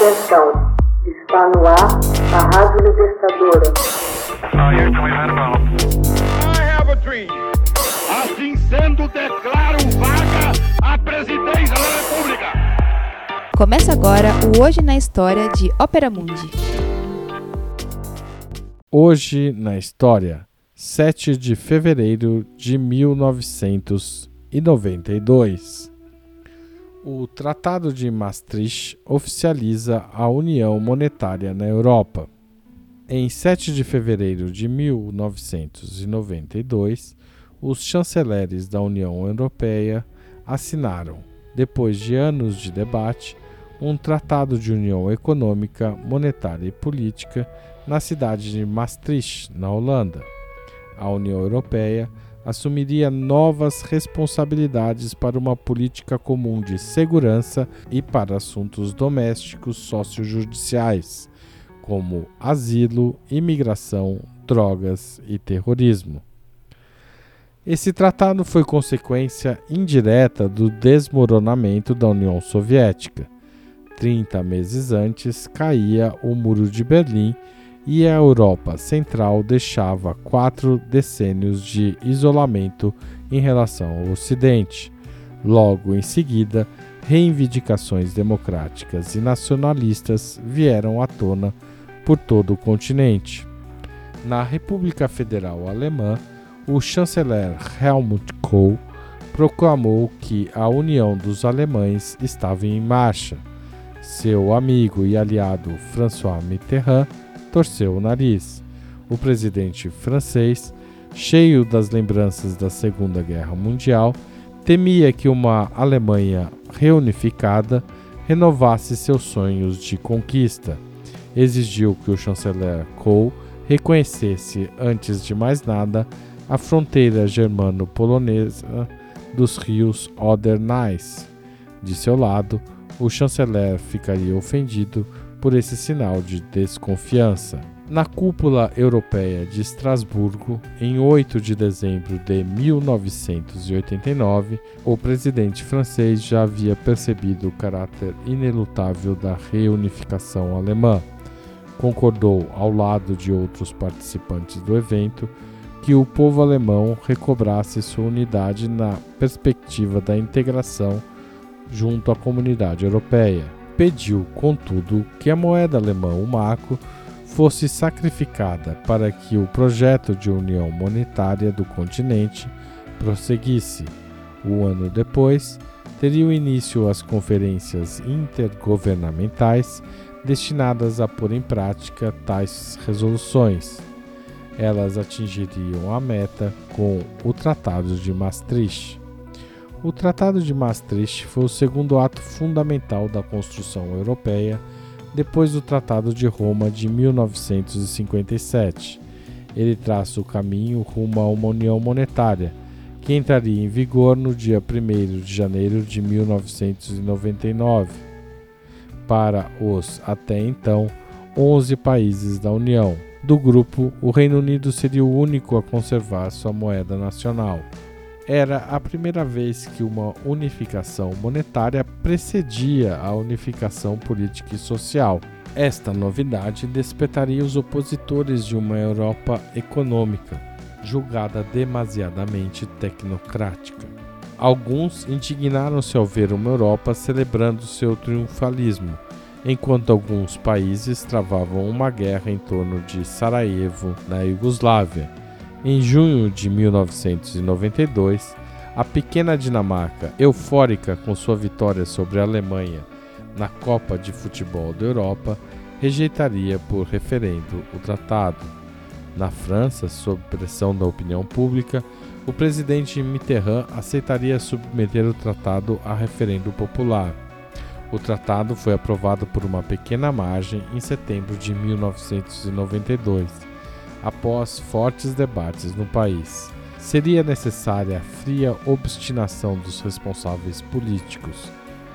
Atenção, está no ar a Rádio Libertadora. Assim sendo, declaro vaga a presidência da República. Começa agora o Hoje na História de Ópera Mundi. Hoje na História, 7 de fevereiro de 1992. O Tratado de Maastricht oficializa a União Monetária na Europa. Em 7 de fevereiro de 1992, os chanceleres da União Europeia assinaram, depois de anos de debate, um tratado de união econômica, monetária e política na cidade de Maastricht, na Holanda. A União Europeia assumiria novas responsabilidades para uma política comum de segurança e para assuntos domésticos sociojudiciais, como asilo, imigração, drogas e terrorismo. Esse tratado foi consequência indireta do desmoronamento da União Soviética. Trinta meses antes caía o Muro de Berlim e a Europa Central deixava quatro decênios de isolamento em relação ao Ocidente. Logo em seguida, reivindicações democráticas e nacionalistas vieram à tona por todo o continente. Na República Federal Alemã, o chanceler Helmut Kohl proclamou que a união dos alemães estava em marcha. Seu amigo e aliado François Mitterrand torceu o nariz. O presidente francês, cheio das lembranças da Segunda Guerra Mundial, temia que uma Alemanha reunificada renovasse seus sonhos de conquista. Exigiu que o chanceler Kohl reconhecesse, antes de mais nada, a fronteira germano-polonesa dos rios Oder-Neisse. De seu lado, o chanceler ficaria ofendido por esse sinal de desconfiança. Na cúpula europeia de Estrasburgo, em 8 de dezembro de 1989, o presidente francês já havia percebido o caráter inelutável da reunificação alemã. Concordou, ao lado de outros participantes do evento, que o povo alemão recobrasse sua unidade na perspectiva da integração junto à comunidade europeia pediu, contudo, que a moeda alemã, o marco, fosse sacrificada para que o projeto de união monetária do continente prosseguisse. Um ano depois, teriam início as conferências intergovernamentais destinadas a pôr em prática tais resoluções. Elas atingiriam a meta com o Tratado de Maastricht. O Tratado de Maastricht foi o segundo ato fundamental da construção europeia depois do Tratado de Roma de 1957. Ele traça o caminho rumo a uma união monetária, que entraria em vigor no dia 1 de janeiro de 1999. Para os, até então, 11 países da União. Do grupo, o Reino Unido seria o único a conservar sua moeda nacional era a primeira vez que uma unificação monetária precedia a unificação política e social. Esta novidade despertaria os opositores de uma Europa econômica, julgada demasiadamente tecnocrática. Alguns indignaram-se ao ver uma Europa celebrando seu triunfalismo, enquanto alguns países travavam uma guerra em torno de Sarajevo, na Iugoslávia em junho de 1992, a pequena Dinamarca, eufórica com sua vitória sobre a Alemanha na Copa de Futebol da Europa, rejeitaria por referendo o tratado. Na França, sob pressão da opinião pública, o presidente Mitterrand aceitaria submeter o tratado a referendo popular. O tratado foi aprovado por uma pequena margem em setembro de 1992 após fortes debates no país. Seria necessária a fria obstinação dos responsáveis políticos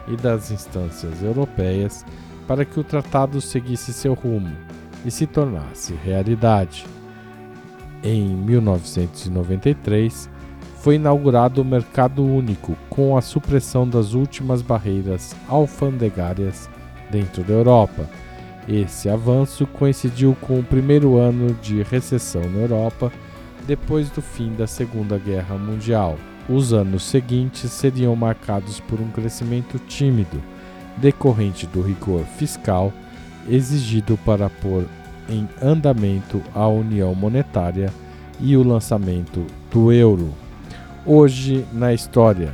e das instâncias europeias para que o tratado seguisse seu rumo e se tornasse realidade. Em 1993, foi inaugurado o Mercado Único com a supressão das últimas barreiras alfandegárias dentro da Europa. Esse avanço coincidiu com o primeiro ano de recessão na Europa depois do fim da Segunda Guerra Mundial. Os anos seguintes seriam marcados por um crescimento tímido, decorrente do rigor fiscal exigido para pôr em andamento a união monetária e o lançamento do euro. Hoje na história,